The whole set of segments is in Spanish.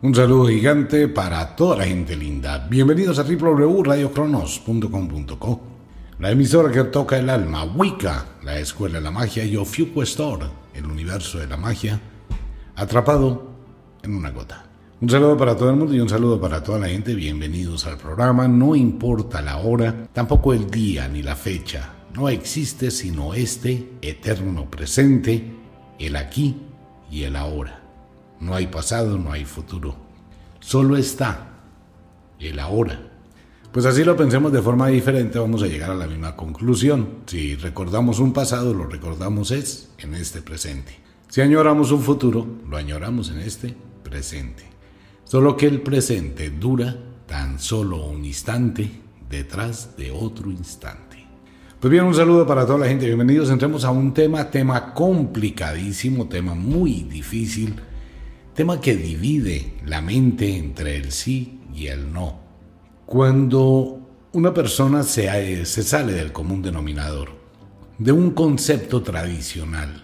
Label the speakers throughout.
Speaker 1: Un saludo gigante para toda la gente linda. Bienvenidos a www.radiocronos.com.co, la emisora que toca el alma, Wicca, la escuela de la magia, y Ofiuco Store, el universo de la magia, atrapado en una gota. Un saludo para todo el mundo y un saludo para toda la gente. Bienvenidos al programa. No importa la hora, tampoco el día ni la fecha. No existe sino este eterno presente, el aquí y el ahora. No hay pasado, no hay futuro. Solo está el ahora. Pues así lo pensemos de forma diferente, vamos a llegar a la misma conclusión. Si recordamos un pasado, lo recordamos es en este presente. Si añoramos un futuro, lo añoramos en este presente. Solo que el presente dura tan solo un instante detrás de otro instante. Pues bien, un saludo para toda la gente. Bienvenidos. Entremos a un tema, tema complicadísimo, tema muy difícil tema que divide la mente entre el sí y el no. Cuando una persona se, sale del común denominador, de un concepto tradicional,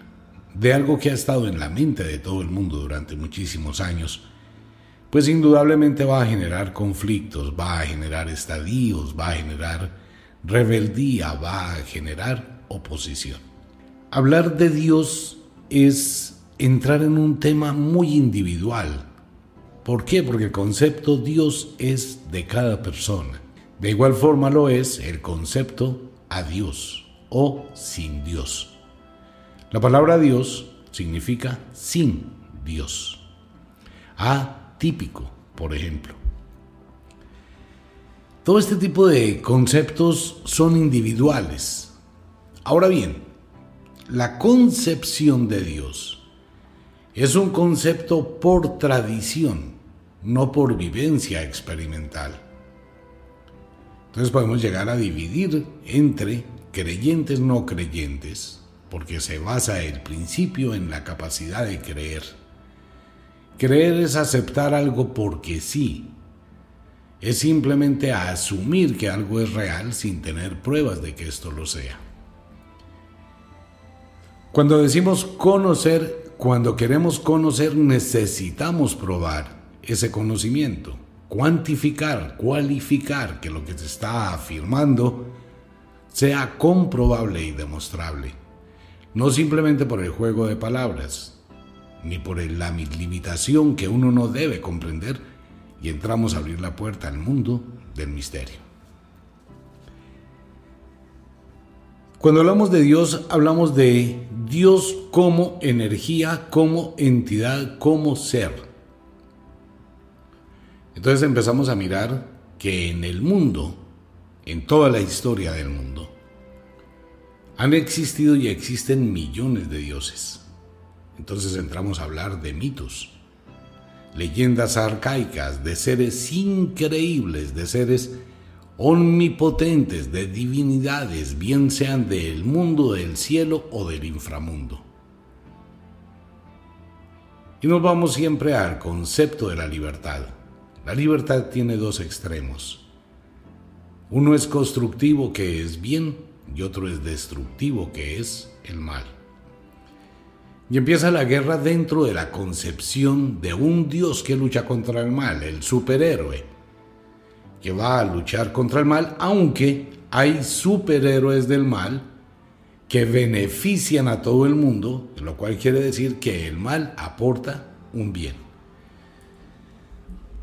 Speaker 1: de algo que ha estado en la mente de todo el mundo durante muchísimos años, pues indudablemente va a generar conflictos, va a generar estadios, va a generar rebeldía, va a generar oposición. Hablar de Dios es entrar en un tema muy individual. ¿Por qué? Porque el concepto Dios es de cada persona. De igual forma lo es el concepto a Dios o sin Dios. La palabra Dios significa sin Dios. Atípico, por ejemplo. Todo este tipo de conceptos son individuales. Ahora bien, la concepción de Dios es un concepto por tradición, no por vivencia experimental. Entonces podemos llegar a dividir entre creyentes no creyentes, porque se basa el principio en la capacidad de creer. Creer es aceptar algo porque sí. Es simplemente asumir que algo es real sin tener pruebas de que esto lo sea. Cuando decimos conocer cuando queremos conocer necesitamos probar ese conocimiento, cuantificar, cualificar que lo que se está afirmando sea comprobable y demostrable, no simplemente por el juego de palabras, ni por la limitación que uno no debe comprender y entramos a abrir la puerta al mundo del misterio. Cuando hablamos de Dios, hablamos de Dios como energía, como entidad, como ser. Entonces empezamos a mirar que en el mundo, en toda la historia del mundo, han existido y existen millones de dioses. Entonces entramos a hablar de mitos, leyendas arcaicas, de seres increíbles, de seres omnipotentes de divinidades, bien sean del mundo del cielo o del inframundo. Y nos vamos siempre al concepto de la libertad. La libertad tiene dos extremos. Uno es constructivo que es bien y otro es destructivo que es el mal. Y empieza la guerra dentro de la concepción de un Dios que lucha contra el mal, el superhéroe que va a luchar contra el mal, aunque hay superhéroes del mal que benefician a todo el mundo, lo cual quiere decir que el mal aporta un bien.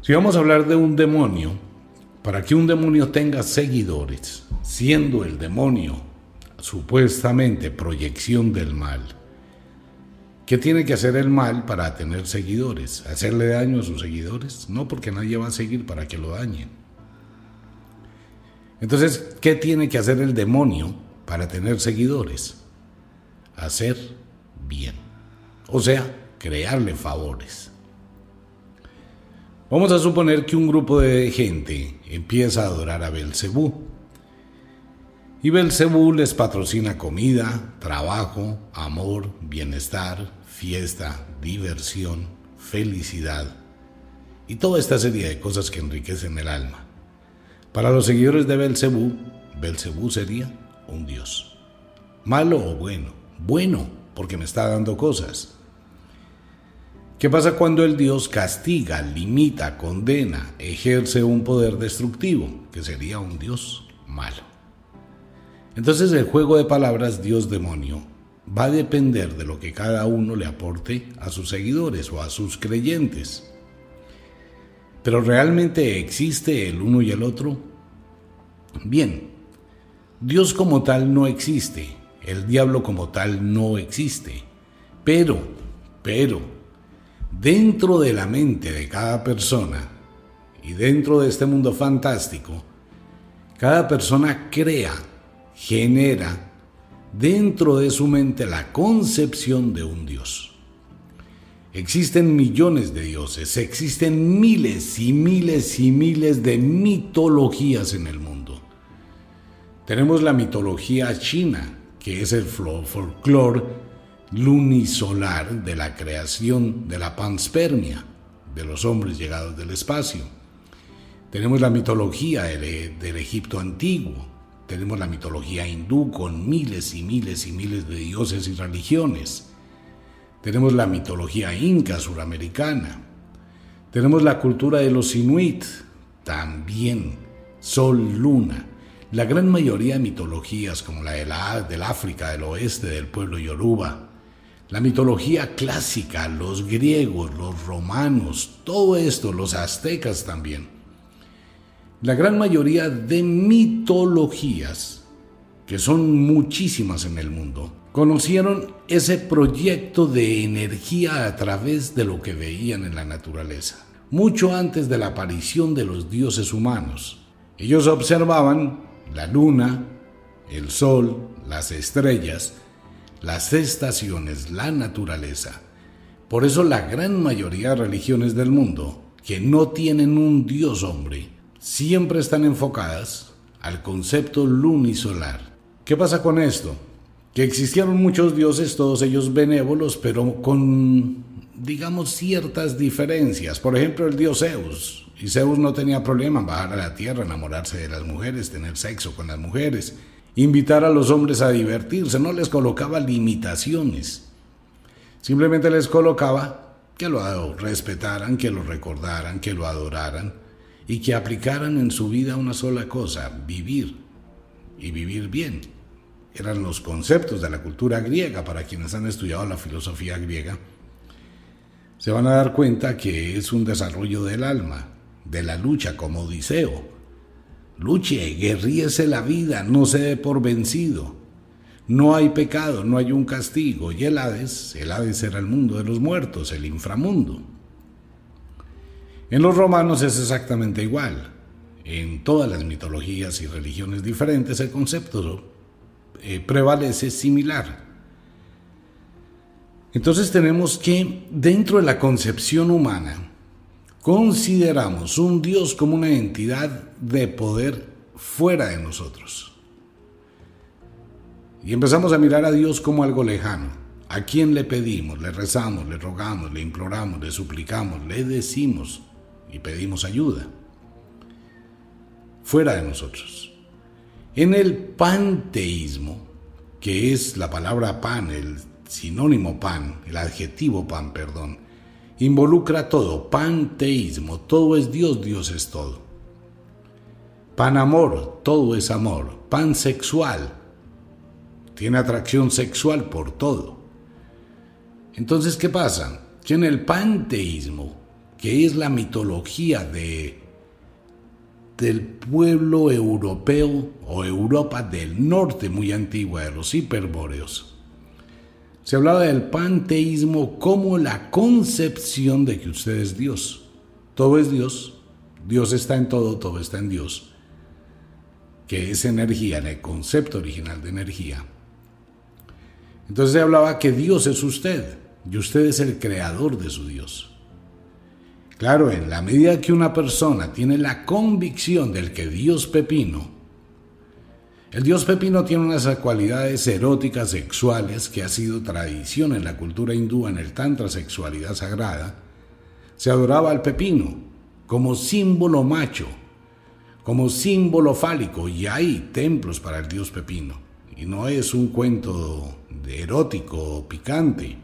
Speaker 1: Si vamos a hablar de un demonio, para que un demonio tenga seguidores, siendo el demonio supuestamente proyección del mal, ¿qué tiene que hacer el mal para tener seguidores? ¿Hacerle daño a sus seguidores? No, porque nadie va a seguir para que lo dañen. Entonces, ¿qué tiene que hacer el demonio para tener seguidores? Hacer bien. O sea, crearle favores. Vamos a suponer que un grupo de gente empieza a adorar a Belcebú. Y Belcebú les patrocina comida, trabajo, amor, bienestar, fiesta, diversión, felicidad y toda esta serie de cosas que enriquecen el alma. Para los seguidores de Belcebú, Belcebú sería un dios. ¿Malo o bueno? Bueno, porque me está dando cosas. ¿Qué pasa cuando el Dios castiga, limita, condena, ejerce un poder destructivo, que sería un Dios malo? Entonces el juego de palabras Dios-demonio va a depender de lo que cada uno le aporte a sus seguidores o a sus creyentes. Pero ¿realmente existe el uno y el otro? Bien, Dios como tal no existe, el diablo como tal no existe, pero, pero, dentro de la mente de cada persona y dentro de este mundo fantástico, cada persona crea, genera dentro de su mente la concepción de un Dios. Existen millones de dioses, existen miles y miles y miles de mitologías en el mundo. Tenemos la mitología china, que es el folclore lunisolar de la creación de la panspermia, de los hombres llegados del espacio. Tenemos la mitología del, del, Egipto antiguo, tenemos la mitología hindú con miles y miles y miles de dioses y religiones. Tenemos la mitología inca suramericana. Tenemos la cultura de los inuit, también sol, luna. La gran mayoría de mitologías como la, de la del África del oeste, del pueblo yoruba, la mitología clásica, los griegos, los romanos, todo esto, los aztecas también. La gran mayoría de mitologías, que son muchísimas en el mundo, conocieron ese proyecto de energía a través de lo que veían en la naturaleza, mucho antes de la aparición de los dioses humanos. Ellos observaban la luna, el sol, las estrellas, las estaciones, la naturaleza. Por eso la gran mayoría de religiones del mundo, que no tienen un dios hombre, siempre están enfocadas al concepto lunisolar. ¿Qué pasa con esto? Que existieron muchos dioses, todos ellos benévolos, pero con, digamos, ciertas diferencias. Por ejemplo, el dios Zeus. Y Zeus no tenía problema en bajar a la tierra, enamorarse de las mujeres, tener sexo con las mujeres invitar a los hombres a divertirse, no les colocaba limitaciones. Simplemente les colocaba que lo respetaran, que lo recordaran, que lo adoraran y que aplicaran en su vida una sola cosa, vivir y vivir bien. Eran los conceptos de la cultura griega para quienes han estudiado la filosofía griega. Se van a dar cuenta que es un desarrollo del alma, de la lucha como Odiseo, Luche, guerríese la vida, no se dé por vencido. No hay pecado, no hay un castigo. Y el Hades, el Hades era el mundo de los muertos, el inframundo. En los romanos es exactamente igual. En todas las mitologías y religiones diferentes el concepto eh, prevalece similar. Entonces tenemos que dentro de la concepción humana, consideramos un Dios como una entidad de poder fuera de nosotros. Y empezamos a mirar a Dios como algo lejano. ¿A quién le pedimos? Le rezamos, le rogamos, le imploramos, le suplicamos, le decimos y pedimos ayuda. Fuera de nosotros. En el panteísmo, que es la palabra pan, el sinónimo pan, el adjetivo pan, perdón, involucra todo, panteísmo, todo es Dios, Dios es todo. Panamor, todo es amor. Pansexual, tiene atracción sexual por todo. Entonces, ¿qué pasa? Que en el panteísmo, que es la mitología de, del pueblo europeo o Europa del norte muy antigua, de los hiperbóreos, se hablaba del panteísmo como la concepción de que usted es Dios. Todo es Dios. Dios está en todo, todo está en Dios. Que es energía, en el concepto original de energía. Entonces se hablaba que Dios es usted y usted es el creador de su Dios. Claro, en la medida que una persona tiene la convicción del que Dios pepino el dios Pepino tiene unas cualidades eróticas sexuales que ha sido tradición en la cultura hindú en el Tantra sexualidad sagrada. Se adoraba al pepino como símbolo macho, como símbolo fálico, y hay templos para el dios Pepino. Y no es un cuento de erótico o picante.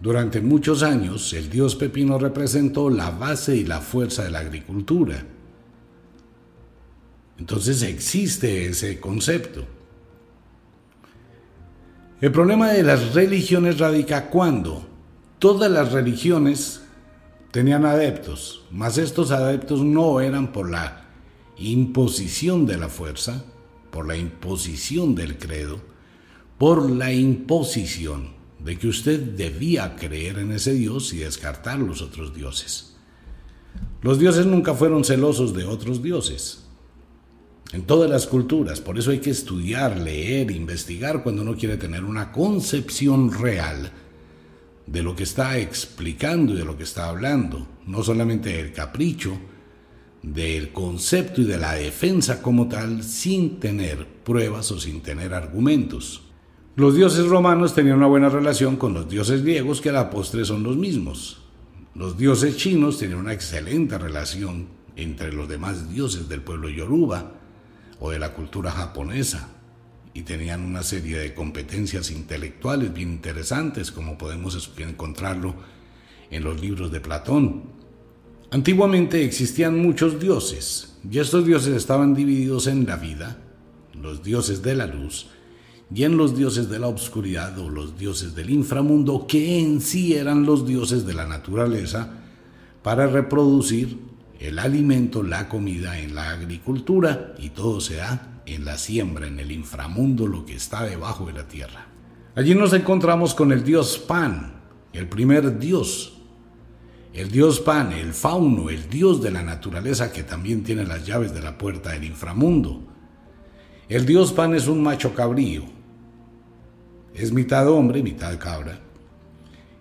Speaker 1: Durante muchos años, el dios Pepino representó la base y la fuerza de la agricultura. Entonces existe ese concepto. El problema de las religiones radica cuando todas las religiones tenían adeptos, mas estos adeptos no eran por la imposición de la fuerza, por la imposición del credo, por la imposición de que usted debía creer en ese Dios y descartar los otros dioses. Los dioses nunca fueron celosos de otros dioses. En todas las culturas, por eso hay que estudiar, leer, investigar cuando uno quiere tener una concepción real de lo que está explicando y de lo que está hablando, no solamente del capricho, del concepto y de la defensa como tal, sin tener pruebas o sin tener argumentos. Los dioses romanos tenían una buena relación con los dioses griegos, que a la postre son los mismos. Los dioses chinos tenían una excelente relación entre los demás dioses del pueblo yoruba o de la cultura japonesa y tenían una serie de competencias intelectuales bien interesantes, como podemos encontrarlo en los libros de Platón. Antiguamente existían muchos dioses, y estos dioses estaban divididos en la vida, los dioses de la luz, y en los dioses de la oscuridad o los dioses del inframundo, que en sí eran los dioses de la naturaleza, para reproducir el alimento, la comida en la agricultura, y todo se da en la siembra, en el inframundo, lo que está debajo de la tierra. Allí nos encontramos con el dios Pan, el primer dios, el dios Pan, el fauno, el dios de la naturaleza que también tiene las llaves de la puerta del inframundo. El dios Pan es un macho cabrío, es mitad hombre, mitad cabra.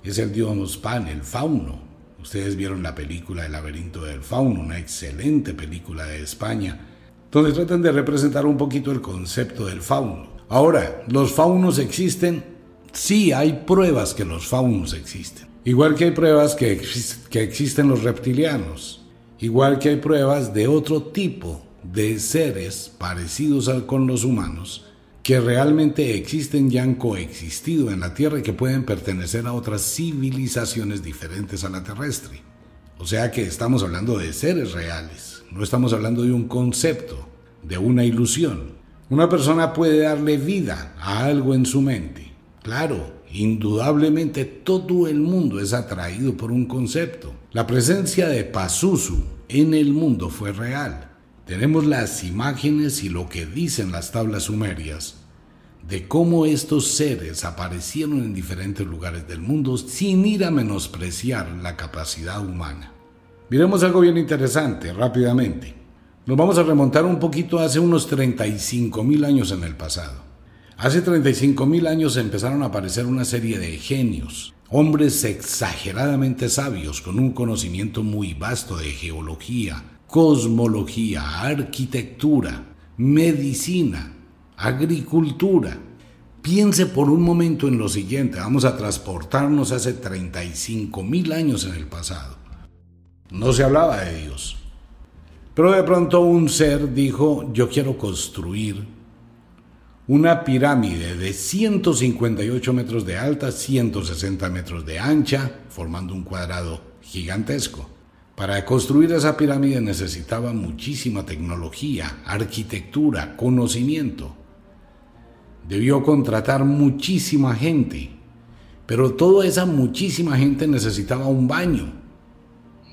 Speaker 1: Es el dios Pan, el fauno. Ustedes vieron la película El laberinto del fauno, una excelente película de España, donde tratan de representar un poquito el concepto del fauno. Ahora, ¿los faunos existen? Sí, hay pruebas que los faunos existen. Igual que hay pruebas que, que existen los reptilianos. Igual que hay pruebas de otro tipo de seres parecidos con los humanos que realmente existen y han coexistido en la Tierra y que pueden pertenecer a otras civilizaciones diferentes a la terrestre. O sea que estamos hablando de seres reales, no estamos hablando de un concepto, de una ilusión. Una persona puede darle vida a algo en su mente. Claro, indudablemente todo el mundo es atraído por un concepto. La presencia de Pazuzu en el mundo fue real. Tenemos las imágenes y lo que dicen las tablas sumerias de cómo estos seres aparecieron en diferentes lugares del mundo sin ir a menospreciar la capacidad humana. Miremos algo bien interesante rápidamente. Nos vamos a remontar un poquito hace unos 35 mil años en el pasado. Hace 35 mil años empezaron a aparecer una serie de genios, hombres exageradamente sabios con un conocimiento muy vasto de geología, cosmología, arquitectura, medicina, agricultura. Piense por un momento en lo siguiente, vamos a transportarnos hace 35 mil años en el pasado. No se hablaba de Dios. Pero de pronto un ser dijo, yo quiero construir una pirámide de 158 metros de alta, 160 metros de ancha, formando un cuadrado gigantesco. Para construir esa pirámide necesitaba muchísima tecnología, arquitectura, conocimiento. Debió contratar muchísima gente, pero toda esa muchísima gente necesitaba un baño,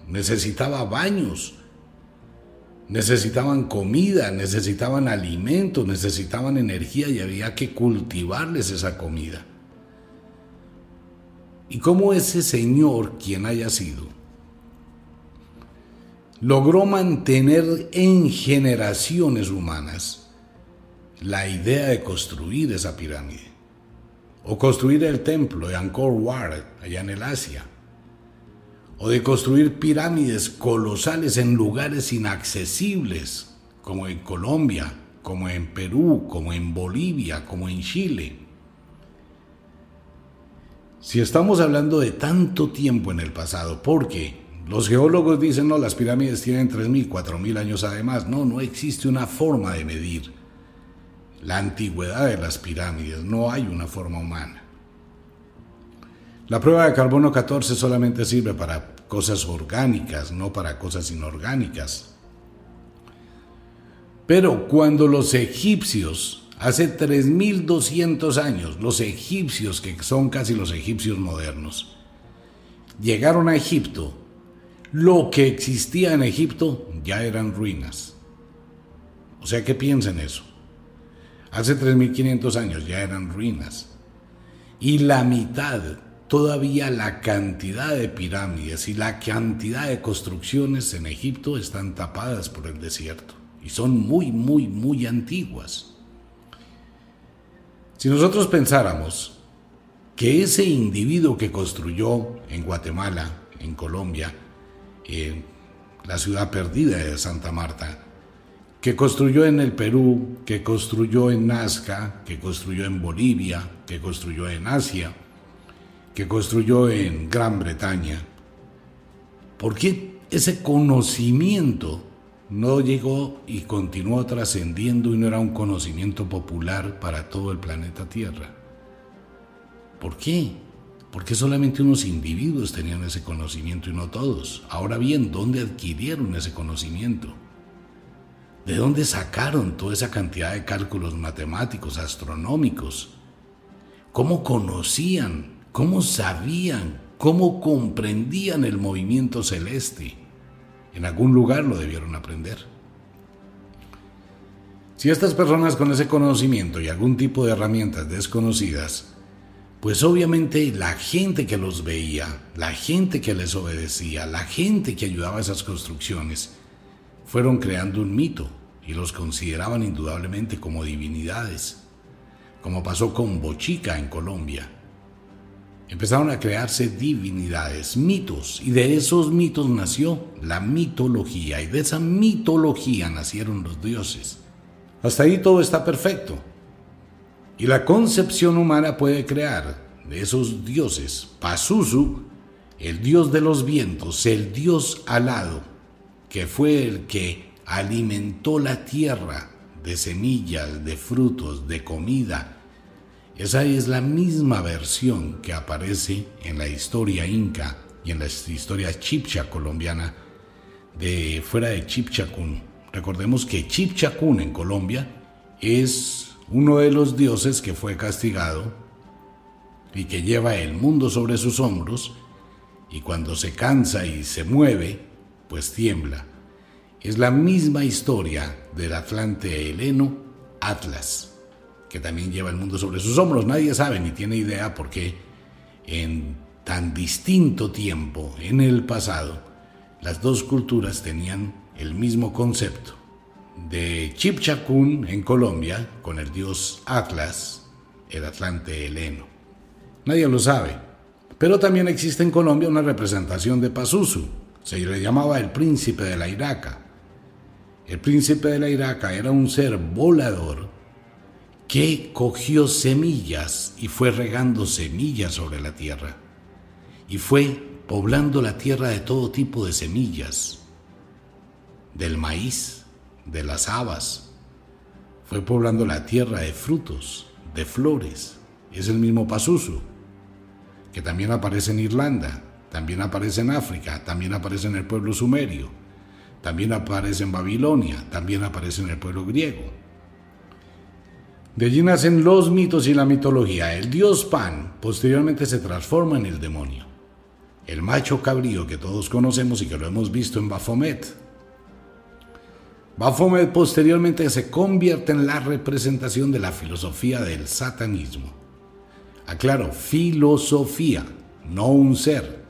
Speaker 1: necesitaba baños, necesitaban comida, necesitaban alimento, necesitaban energía y había que cultivarles esa comida. Y cómo ese señor, quien haya sido, logró mantener en generaciones humanas la idea de construir esa pirámide o construir el templo de Angkor Wat allá en el Asia o de construir pirámides colosales en lugares inaccesibles como en Colombia, como en Perú, como en Bolivia, como en Chile. Si estamos hablando de tanto tiempo en el pasado, ¿por qué? Los geólogos dicen, no, las pirámides tienen 3.000, 4.000 años además. No, no existe una forma de medir la antigüedad de las pirámides, no hay una forma humana. La prueba de carbono 14 solamente sirve para cosas orgánicas, no para cosas inorgánicas. Pero cuando los egipcios, hace 3200 años, los egipcios, que son casi los egipcios modernos, llegaron a Egipto, lo que existía en Egipto ya eran ruinas. O sea, ¿qué piensan eso? Hace 3500 años ya eran ruinas. Y la mitad todavía la cantidad de pirámides y la cantidad de construcciones en Egipto están tapadas por el desierto y son muy, muy, muy antiguas. Si nosotros pensáramos que ese individuo que construyó en Guatemala, en Colombia, la ciudad perdida de Santa Marta, que construyó en el Perú, que construyó en Nazca, que construyó en Bolivia, que construyó en Asia, que construyó en Gran Bretaña, ¿por qué ese conocimiento no llegó y continuó trascendiendo y no era un conocimiento popular para todo el planeta Tierra? ¿Por qué? Porque solamente unos individuos tenían ese conocimiento y no todos. Ahora bien, ¿dónde adquirieron ese conocimiento? ¿De dónde sacaron toda esa cantidad de cálculos matemáticos, astronómicos? ¿Cómo conocían cómo sabían, cómo comprendían el movimiento celeste. En algún lugar lo debieron aprender. Si estas personas con ese conocimiento y algún tipo de herramientas desconocidas, pues obviamente la gente que los veía, la gente que les obedecía, la gente que ayudaba a esas construcciones, fueron creando un mito y los consideraban indudablemente como divinidades, como pasó con Bochica en Colombia empezaron a crearse divinidades, mitos, y de esos mitos nació la mitología, y de esa mitología nacieron los dioses. Hasta ahí todo está perfecto. Y la concepción humana puede crear de esos dioses, Pazuzu, el dios de los vientos, el dios alado, que fue el que alimentó la tierra de semillas, de frutos, de comida, esa es la misma versión que aparece en la historia inca y en la historia chipcha colombiana de fuera de Chipchacún. Recordemos que Chipchacún en Colombia es uno de los dioses que fue castigado y que lleva el mundo sobre sus hombros y cuando se cansa y se mueve, pues tiembla. Es la misma historia del Atlante heleno Atlas que también lleva el mundo sobre sus hombros. Nadie sabe ni tiene idea por qué en tan distinto tiempo, en el pasado, las dos culturas tenían el mismo concepto. De Chipchacún en Colombia, con el dios Atlas, el Atlante heleno. Nadie lo sabe. Pero también existe en Colombia una representación de Pazuzu. Se le llamaba el príncipe de la Iraca. El príncipe de la Iraca era un ser volador que cogió semillas y fue regando semillas sobre la tierra, y fue poblando la tierra de todo tipo de semillas, del maíz, de las habas, fue poblando la tierra de frutos, de flores, es el mismo Pazuzu, que también aparece en Irlanda, también aparece en África, también aparece en el pueblo sumerio, también aparece en Babilonia, también aparece en el pueblo griego. De allí nacen los mitos y la mitología. El dios Pan posteriormente se transforma en el demonio. El macho cabrío que todos conocemos y que lo hemos visto en Baphomet. Baphomet posteriormente se convierte en la representación de la filosofía del satanismo. Aclaro, filosofía, no un ser.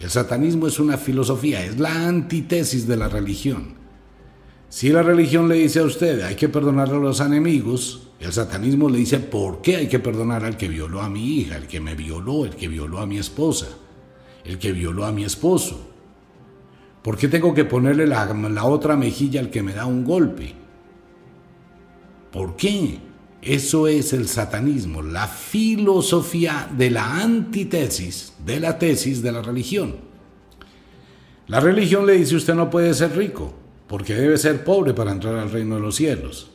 Speaker 1: El satanismo es una filosofía, es la antítesis de la religión. Si la religión le dice a usted hay que perdonar a los enemigos, el satanismo le dice por qué hay que perdonar al que violó a mi hija, el que me violó, el que violó a mi esposa, el que violó a mi esposo. ¿Por qué tengo que ponerle la, la otra mejilla al que me da un golpe? ¿Por qué? Eso es el satanismo, la filosofía de la antítesis de la tesis de la religión. La religión le dice usted no puede ser rico porque debe ser pobre para entrar al reino de los cielos.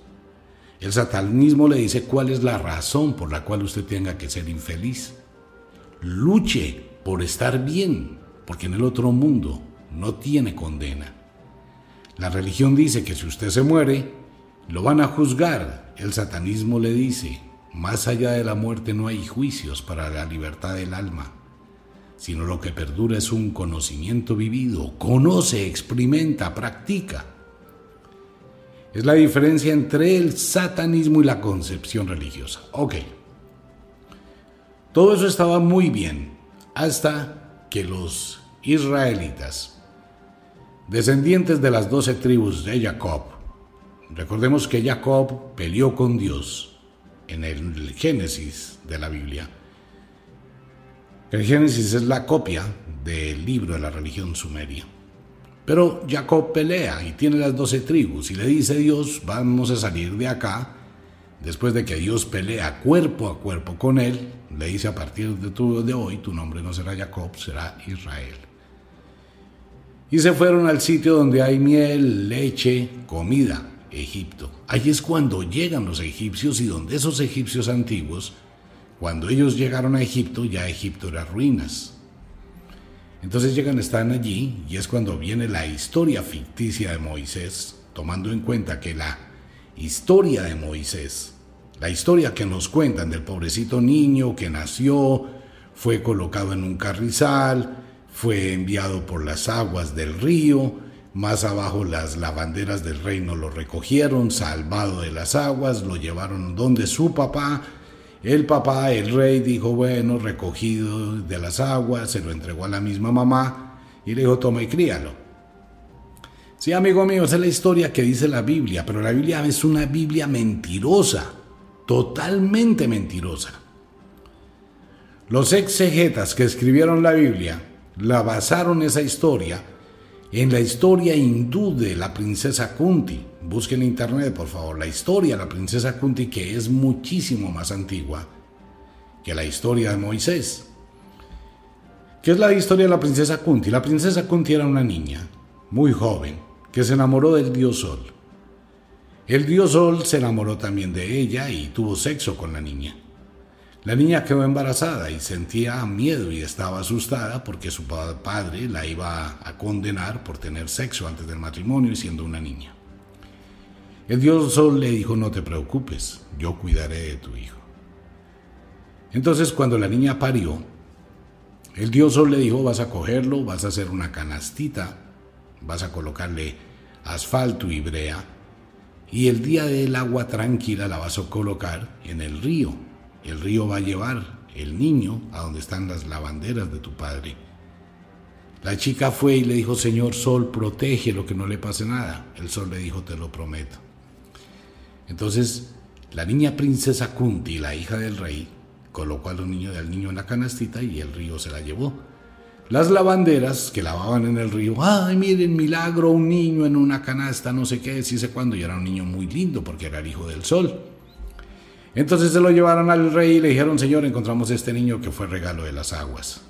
Speaker 1: El satanismo le dice cuál es la razón por la cual usted tenga que ser infeliz. luche por estar bien, porque en el otro mundo no tiene condena. La religión dice que si usted se muere, lo van a juzgar. El satanismo le dice, más allá de la muerte no hay juicios para la libertad del alma, sino lo que perdura es un conocimiento vivido, conoce, experimenta, practica. Es la diferencia entre el satanismo y la concepción religiosa. Ok. Todo eso estaba muy bien hasta que los israelitas, descendientes de las doce tribus de Jacob, recordemos que Jacob peleó con Dios en el Génesis de la Biblia. El Génesis es la copia del libro de la religión sumeria. Pero Jacob pelea y tiene las doce tribus y le dice a Dios, vamos a salir de acá. Después de que Dios pelea cuerpo a cuerpo con él, le dice a partir de, tu, de hoy tu nombre no será Jacob, será Israel. Y se fueron al sitio donde hay miel, leche, comida, Egipto. Allí es cuando llegan los egipcios y donde esos egipcios antiguos, cuando ellos llegaron a Egipto, ya Egipto era ruinas. Entonces llegan, están allí y es cuando viene la historia ficticia de Moisés, tomando en cuenta que la historia de Moisés, la historia que nos cuentan del pobrecito niño que nació, fue colocado en un carrizal, fue enviado por las aguas del río, más abajo las lavanderas del reino lo recogieron, salvado de las aguas, lo llevaron donde su papá, el papá, el rey, dijo, bueno, recogido de las aguas, se lo entregó a la misma mamá y le dijo, toma y críalo. Sí, amigo mío, esa es la historia que dice la Biblia, pero la Biblia es una Biblia mentirosa, totalmente mentirosa. Los exegetas que escribieron la Biblia la basaron esa historia en la historia hindú de la princesa Kunti. Busquen en internet, por favor, la historia de la princesa Kunti, que es muchísimo más antigua que la historia de Moisés. ¿Qué es la historia de la princesa Kunti? La princesa Kunti era una niña, muy joven, que se enamoró del dios Sol. El dios Sol se enamoró también de ella y tuvo sexo con la niña. La niña quedó embarazada y sentía miedo y estaba asustada porque su padre la iba a condenar por tener sexo antes del matrimonio y siendo una niña. El dios Sol le dijo, no te preocupes, yo cuidaré de tu hijo. Entonces cuando la niña parió, el dios Sol le dijo, vas a cogerlo, vas a hacer una canastita, vas a colocarle asfalto y brea, y el día del agua tranquila la vas a colocar en el río el río va a llevar el niño a donde están las lavanderas de tu padre. La chica fue y le dijo, Señor Sol, protege lo que no le pase nada. El Sol le dijo, te lo prometo. Entonces, la niña princesa Kunti, la hija del rey, colocó al niño del niño en la canastita y el río se la llevó. Las lavanderas que lavaban en el río, ay, miren, milagro, un niño en una canasta, no sé qué, sí sé cuándo, y era un niño muy lindo porque era el hijo del sol. Entonces se lo llevaron al rey y le dijeron, Señor, encontramos este niño que fue regalo de las aguas.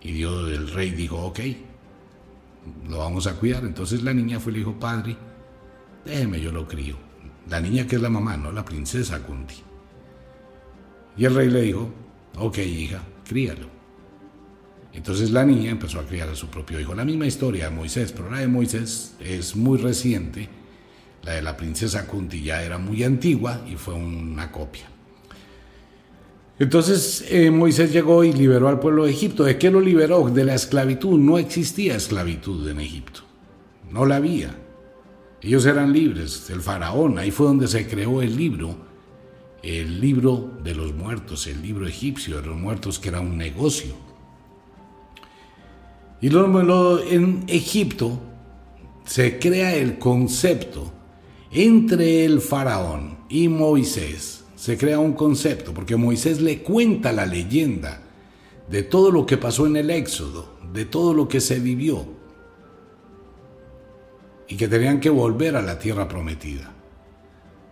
Speaker 1: Y Dios, el rey dijo, ok, lo vamos a cuidar. Entonces la niña fue y le dijo, Padre, déjeme, yo lo crío. La niña que es la mamá, no la princesa Kunti. Y el rey le dijo, ok, hija, críalo. Entonces la niña empezó a criar a su propio hijo. La misma historia de Moisés, pero la de Moisés es muy reciente la de la princesa Kunti ya era muy antigua y fue una copia. Entonces eh, Moisés llegó y liberó al pueblo de Egipto. ¿De qué lo liberó? De la esclavitud. No existía esclavitud en Egipto. No la había. Ellos eran libres. El faraón, ahí fue donde se creó el libro. El libro de los muertos, el libro egipcio de los muertos, que era un negocio. Y luego en Egipto se crea el concepto entre el faraón y Moisés se crea un concepto, porque Moisés le cuenta la leyenda de todo lo que pasó en el Éxodo, de todo lo que se vivió, y que tenían que volver a la tierra prometida.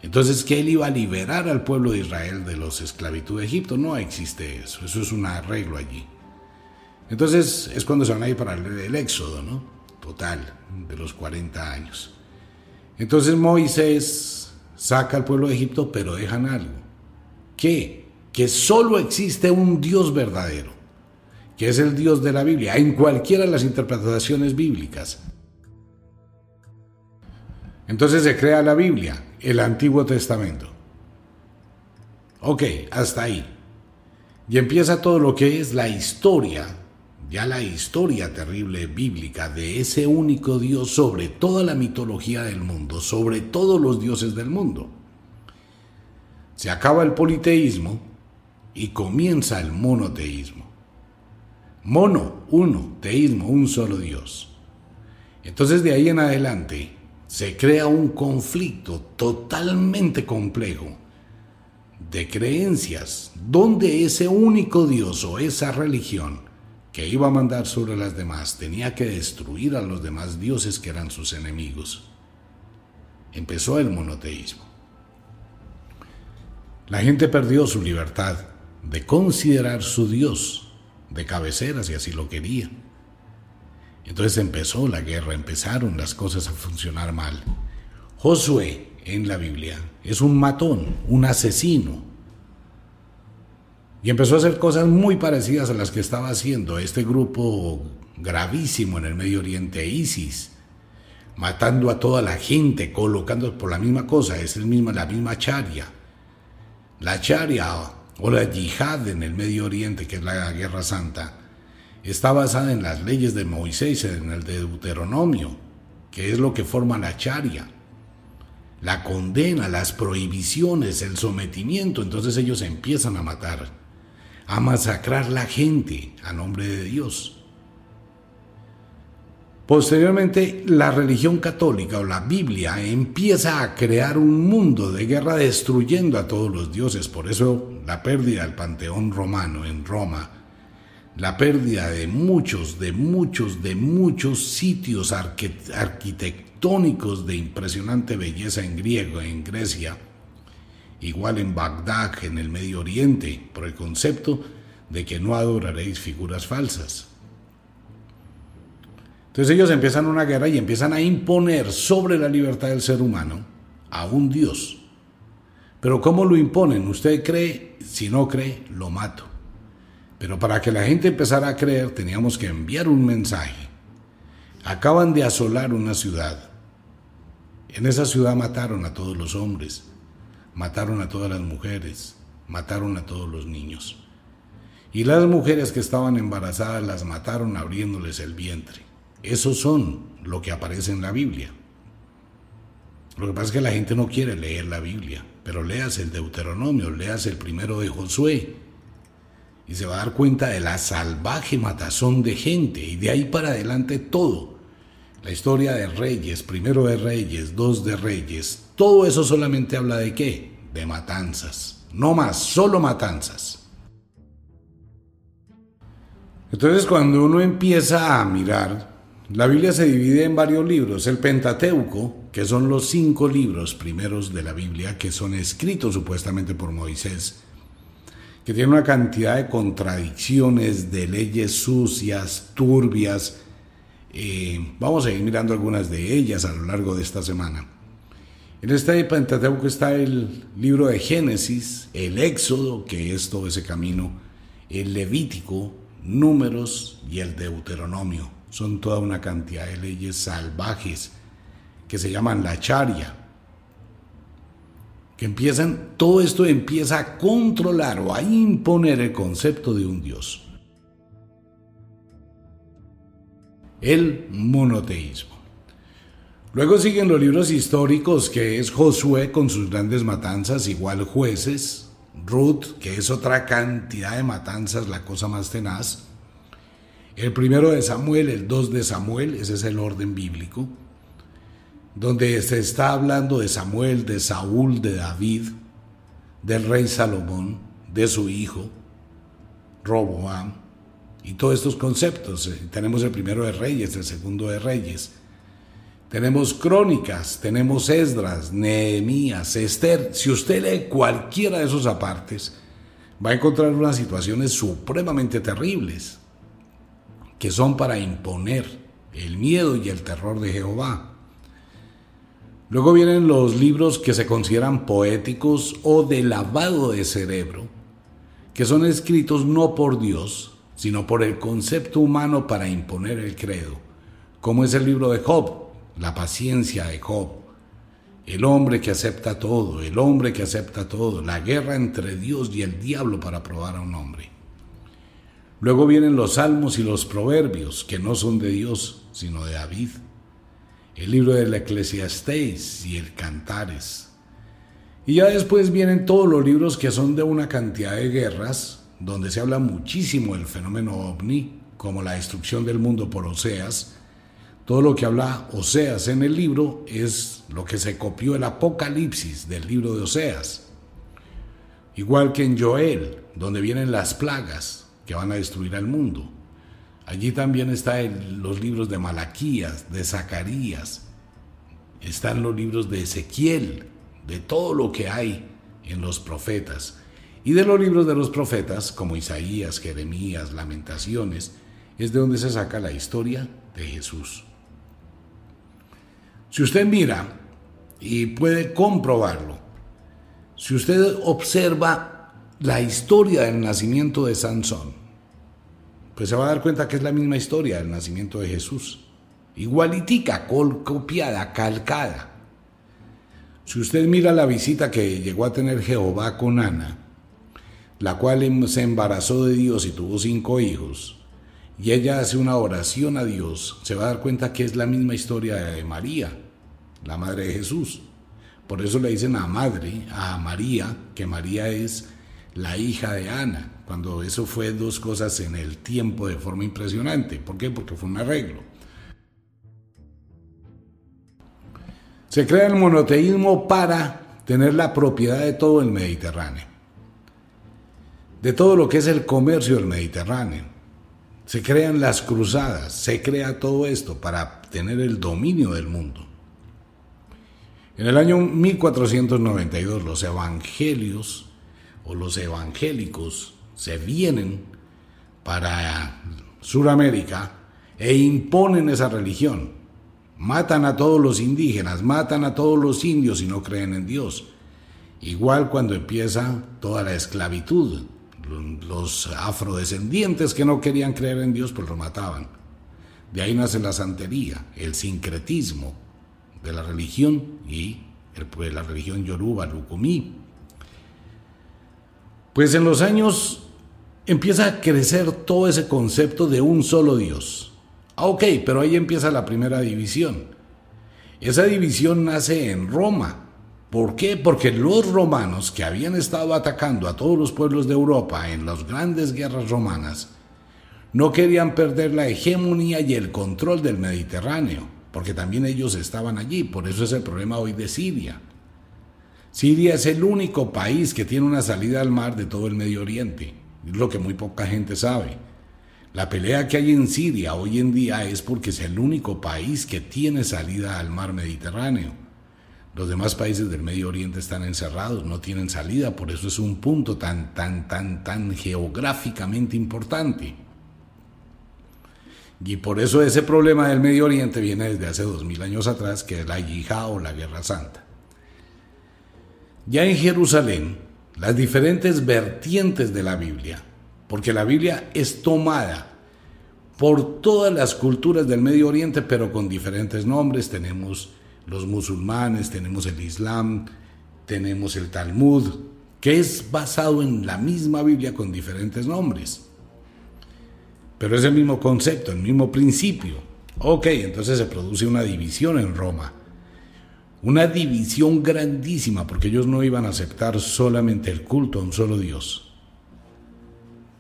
Speaker 1: Entonces que él iba a liberar al pueblo de Israel de los esclavitud de Egipto, no existe eso, eso es un arreglo allí. Entonces es cuando se van a ir para el Éxodo, ¿no? Total, de los 40 años. Entonces Moisés saca al pueblo de Egipto, pero dejan algo. Que solo existe un Dios verdadero, que es el Dios de la Biblia, en cualquiera de las interpretaciones bíblicas. Entonces se crea la Biblia, el Antiguo Testamento. Ok, hasta ahí. Y empieza todo lo que es la historia, ya la historia terrible bíblica de ese único Dios sobre toda la mitología del mundo, sobre todos los dioses del mundo. Se acaba el politeísmo y comienza el monoteísmo. Mono, uno, teísmo, un solo Dios. Entonces de ahí en adelante se crea un conflicto totalmente complejo de creencias donde ese único Dios o esa religión que iba a mandar sobre las demás tenía que destruir a los demás dioses que eran sus enemigos. Empezó el monoteísmo. La gente perdió su libertad de considerar su Dios de cabecera si así lo quería. Entonces empezó la guerra, empezaron las cosas a funcionar mal. Josué en la Biblia es un matón, un asesino. Y empezó a hacer cosas muy parecidas a las que estaba haciendo este grupo gravísimo en el Medio Oriente, ISIS, matando a toda la gente, colocando por la misma cosa, es el mismo, la misma charia. La charia o la yihad en el Medio Oriente, que es la Guerra Santa, está basada en las leyes de Moisés, en el de Deuteronomio, que es lo que forma la charia. La condena, las prohibiciones, el sometimiento, entonces ellos empiezan a matar, a masacrar la gente a nombre de Dios. Posteriormente, la religión católica o la Biblia empieza a crear un mundo de guerra destruyendo a todos los dioses. Por eso la pérdida del panteón romano en Roma la pérdida de muchos, de muchos, de muchos sitios arquitectónicos de impresionante belleza en griego, en Grecia, igual en Bagdad, en el Medio Oriente, por el concepto de que no adoraréis figuras falsas. Entonces ellos empiezan una guerra y empiezan a imponer sobre la libertad del ser humano a un Dios. Pero ¿cómo lo imponen? Usted cree, si no cree, lo mato. Pero para que la gente empezara a creer teníamos que enviar un mensaje. Acaban de asolar una ciudad. En esa ciudad mataron a todos los hombres, mataron a todas las mujeres, mataron a todos los niños. Y las mujeres que estaban embarazadas las mataron abriéndoles el vientre. Esos son lo que aparece en la Biblia. Lo que pasa es que la gente no quiere leer la Biblia, pero leas el Deuteronomio, leas el primero de Josué, y se va a dar cuenta de la salvaje matazón de gente y de ahí para adelante todo. La historia de reyes, primero de reyes, dos de reyes, todo eso solamente habla de qué? De matanzas. No más, solo matanzas. Entonces cuando uno empieza a mirar, la Biblia se divide en varios libros. El Pentateuco, que son los cinco libros primeros de la Biblia, que son escritos supuestamente por Moisés, que tiene una cantidad de contradicciones, de leyes sucias, turbias. Eh, vamos a ir mirando algunas de ellas a lo largo de esta semana. En este Pentateuco está el libro de Génesis, el Éxodo, que es todo ese camino, el Levítico, Números y el Deuteronomio. Son toda una cantidad de leyes salvajes que se llaman la charia que empiezan, todo esto empieza a controlar o a imponer el concepto de un Dios. El monoteísmo. Luego siguen los libros históricos que es Josué con sus grandes matanzas, igual jueces, Ruth, que es otra cantidad de matanzas, la cosa más tenaz. El primero de Samuel, el dos de Samuel, ese es el orden bíblico donde se está hablando de Samuel, de Saúl, de David, del rey Salomón, de su hijo, Roboam, y todos estos conceptos. Eh, tenemos el primero de Reyes, el segundo de Reyes. Tenemos crónicas, tenemos Esdras, Nehemías, Esther. Si usted lee cualquiera de esos apartes, va a encontrar unas situaciones supremamente terribles que son para imponer el miedo y el terror de Jehová. Luego vienen los libros que se consideran poéticos o de lavado de cerebro, que son escritos no por Dios, sino por el concepto humano para imponer el credo, como es el libro de Job, la paciencia de Job, el hombre que acepta todo, el hombre que acepta todo, la guerra entre Dios y el diablo para probar a un hombre. Luego vienen los salmos y los proverbios, que no son de Dios, sino de David. El libro del Eclesiastés y el Cantares. Y ya después vienen todos los libros que son de una cantidad de guerras, donde se habla muchísimo del fenómeno ovni, como la destrucción del mundo por Oseas. Todo lo que habla Oseas en el libro es lo que se copió el Apocalipsis del libro de Oseas. Igual que en Joel, donde vienen las plagas que van a destruir al mundo. Allí también están los libros de Malaquías, de Zacarías, están los libros de Ezequiel, de todo lo que hay en los profetas. Y de los libros de los profetas, como Isaías, Jeremías, Lamentaciones, es de donde se saca la historia de Jesús. Si usted mira y puede comprobarlo, si usted observa la historia del nacimiento de Sansón, pues se va a dar cuenta que es la misma historia del nacimiento de Jesús. Igualitica, copiada, calcada. Si usted mira la visita que llegó a tener Jehová con Ana, la cual em, se embarazó de Dios y tuvo cinco hijos, y ella hace una oración a Dios, se va a dar cuenta que es la misma historia de María, la madre de Jesús. Por eso le dicen a madre, a María, que María es la hija de Ana, cuando eso fue dos cosas en el tiempo de forma impresionante. ¿Por qué? Porque fue un arreglo. Se crea el monoteísmo para tener la propiedad de todo el Mediterráneo, de todo lo que es el comercio del Mediterráneo. Se crean las cruzadas, se crea todo esto para tener el dominio del mundo. En el año 1492 los evangelios o los evangélicos se vienen para Sudamérica e imponen esa religión. Matan a todos los indígenas, matan a todos los indios y no creen en Dios. Igual cuando empieza toda la esclavitud, los afrodescendientes que no querían creer en Dios, pues lo mataban. De ahí nace la santería, el sincretismo de la religión y el, pues, la religión yoruba, lucumí. Pues en los años empieza a crecer todo ese concepto de un solo Dios. Ah, ok, pero ahí empieza la primera división. Esa división nace en Roma. ¿Por qué? Porque los romanos que habían estado atacando a todos los pueblos de Europa en las grandes guerras romanas, no querían perder la hegemonía y el control del Mediterráneo, porque también ellos estaban allí. Por eso es el problema hoy de Siria. Siria es el único país que tiene una salida al mar de todo el Medio Oriente, es lo que muy poca gente sabe. La pelea que hay en Siria hoy en día es porque es el único país que tiene salida al mar Mediterráneo. Los demás países del Medio Oriente están encerrados, no tienen salida, por eso es un punto tan, tan, tan, tan geográficamente importante. Y por eso ese problema del Medio Oriente viene desde hace dos mil años atrás, que es la yihad o la Guerra Santa. Ya en Jerusalén, las diferentes vertientes de la Biblia, porque la Biblia es tomada por todas las culturas del Medio Oriente, pero con diferentes nombres. Tenemos los musulmanes, tenemos el Islam, tenemos el Talmud, que es basado en la misma Biblia con diferentes nombres. Pero es el mismo concepto, el mismo principio. Ok, entonces se produce una división en Roma una división grandísima, porque ellos no iban a aceptar solamente el culto a un solo Dios.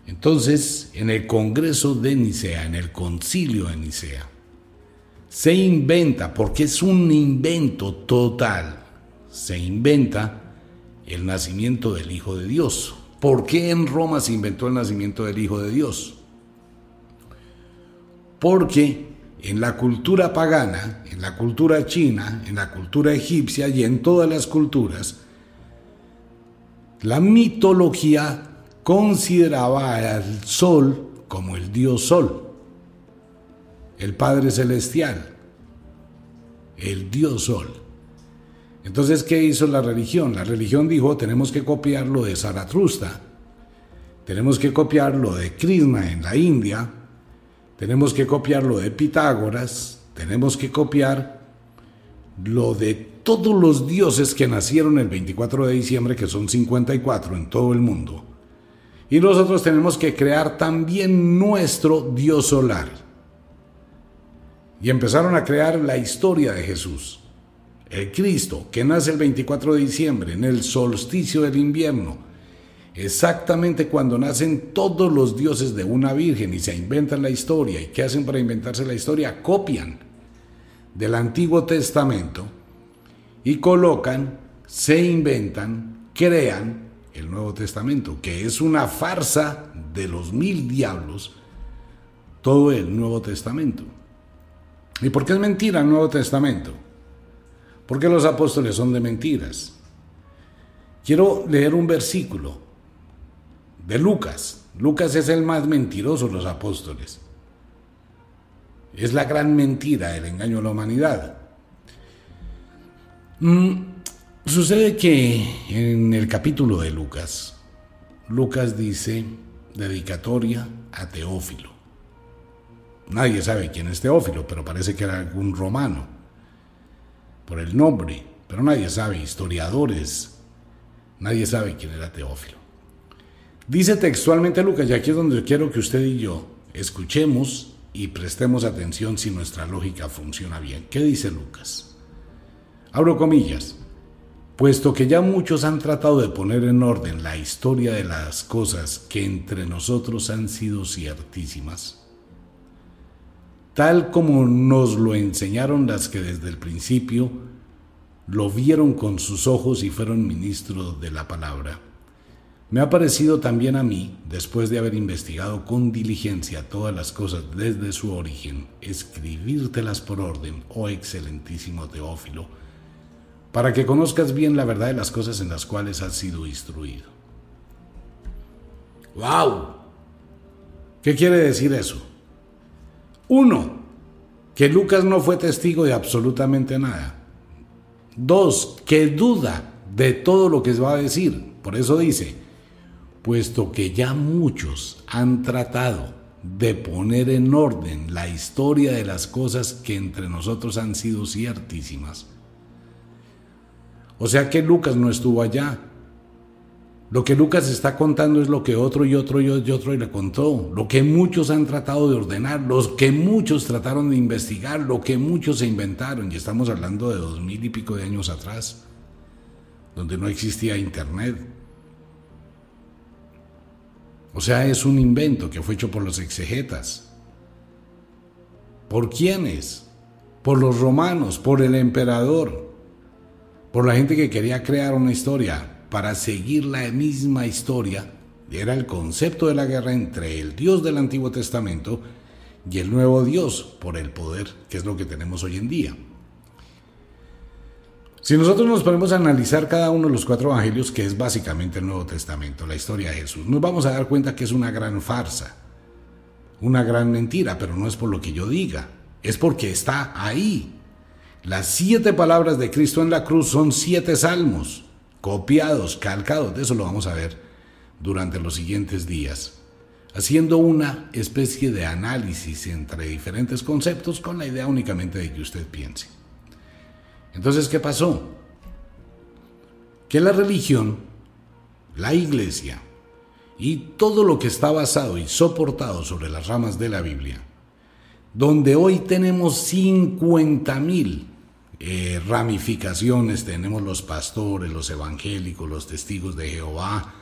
Speaker 1: Entonces, en el Congreso de Nicea, en el Concilio de Nicea, se inventa, porque es un invento total, se inventa el nacimiento del Hijo de Dios. ¿Por qué en Roma se inventó el nacimiento del Hijo de Dios? Porque en la cultura pagana, en la cultura china, en la cultura egipcia y en todas las culturas, la mitología consideraba al sol como el dios sol, el Padre Celestial, el dios sol. Entonces, ¿qué hizo la religión? La religión dijo, tenemos que copiar lo de Zaratrusta. tenemos que copiar lo de Krishna en la India, tenemos que copiar lo de Pitágoras, tenemos que copiar lo de todos los dioses que nacieron el 24 de diciembre, que son 54 en todo el mundo. Y nosotros tenemos que crear también nuestro Dios solar. Y empezaron a crear la historia de Jesús. El Cristo, que nace el 24 de diciembre, en el solsticio del invierno, exactamente cuando nacen todos los dioses de una virgen y se inventan la historia. ¿Y qué hacen para inventarse la historia? Copian del Antiguo Testamento y colocan, se inventan, crean el Nuevo Testamento, que es una farsa de los mil diablos, todo el Nuevo Testamento. ¿Y por qué es mentira el Nuevo Testamento? Porque los apóstoles son de mentiras. Quiero leer un versículo de Lucas. Lucas es el más mentiroso de los apóstoles. Es la gran mentira, el engaño a la humanidad. Mm, sucede que en el capítulo de Lucas, Lucas dice dedicatoria a Teófilo. Nadie sabe quién es Teófilo, pero parece que era algún romano, por el nombre, pero nadie sabe, historiadores, nadie sabe quién era Teófilo. Dice textualmente Lucas, y aquí es donde quiero que usted y yo escuchemos y prestemos atención si nuestra lógica funciona bien. ¿Qué dice Lucas? Abro comillas. Puesto que ya muchos han tratado de poner en orden la historia de las cosas que entre nosotros han sido ciertísimas, tal como nos lo enseñaron las que desde el principio lo vieron con sus ojos y fueron ministros de la palabra me ha parecido también a mí, después de haber investigado con diligencia todas las cosas desde su origen, escribírtelas por orden, oh excelentísimo Teófilo, para que conozcas bien la verdad de las cosas en las cuales has sido instruido. ¡Wow! ¿Qué quiere decir eso? Uno, que Lucas no fue testigo de absolutamente nada. Dos, que duda de todo lo que se va a decir. Por eso dice, puesto que ya muchos han tratado de poner en orden la historia de las cosas que entre nosotros han sido ciertísimas. O sea que Lucas no estuvo allá. Lo que Lucas está contando es lo que otro y otro y otro le contó, lo que muchos han tratado de ordenar, lo que muchos trataron de investigar, lo que muchos se inventaron, y estamos hablando de dos mil y pico de años atrás, donde no existía internet, o sea, es un invento que fue hecho por los exegetas. ¿Por quiénes? Por los romanos, por el emperador, por la gente que quería crear una historia para seguir la misma historia. Era el concepto de la guerra entre el Dios del Antiguo Testamento y el nuevo Dios por el poder, que es lo que tenemos hoy en día. Si nosotros nos ponemos a analizar cada uno de los cuatro evangelios, que es básicamente el Nuevo Testamento, la historia de Jesús, nos vamos a dar cuenta que es una gran farsa, una gran mentira, pero no es por lo que yo diga, es porque está ahí. Las siete palabras de Cristo en la cruz son siete salmos, copiados, calcados, de eso lo vamos a ver durante los siguientes días, haciendo una especie de análisis entre diferentes conceptos con la idea únicamente de que usted piense. Entonces, ¿qué pasó? Que la religión, la iglesia y todo lo que está basado y soportado sobre las ramas de la Biblia, donde hoy tenemos 50 mil eh, ramificaciones, tenemos los pastores, los evangélicos, los testigos de Jehová,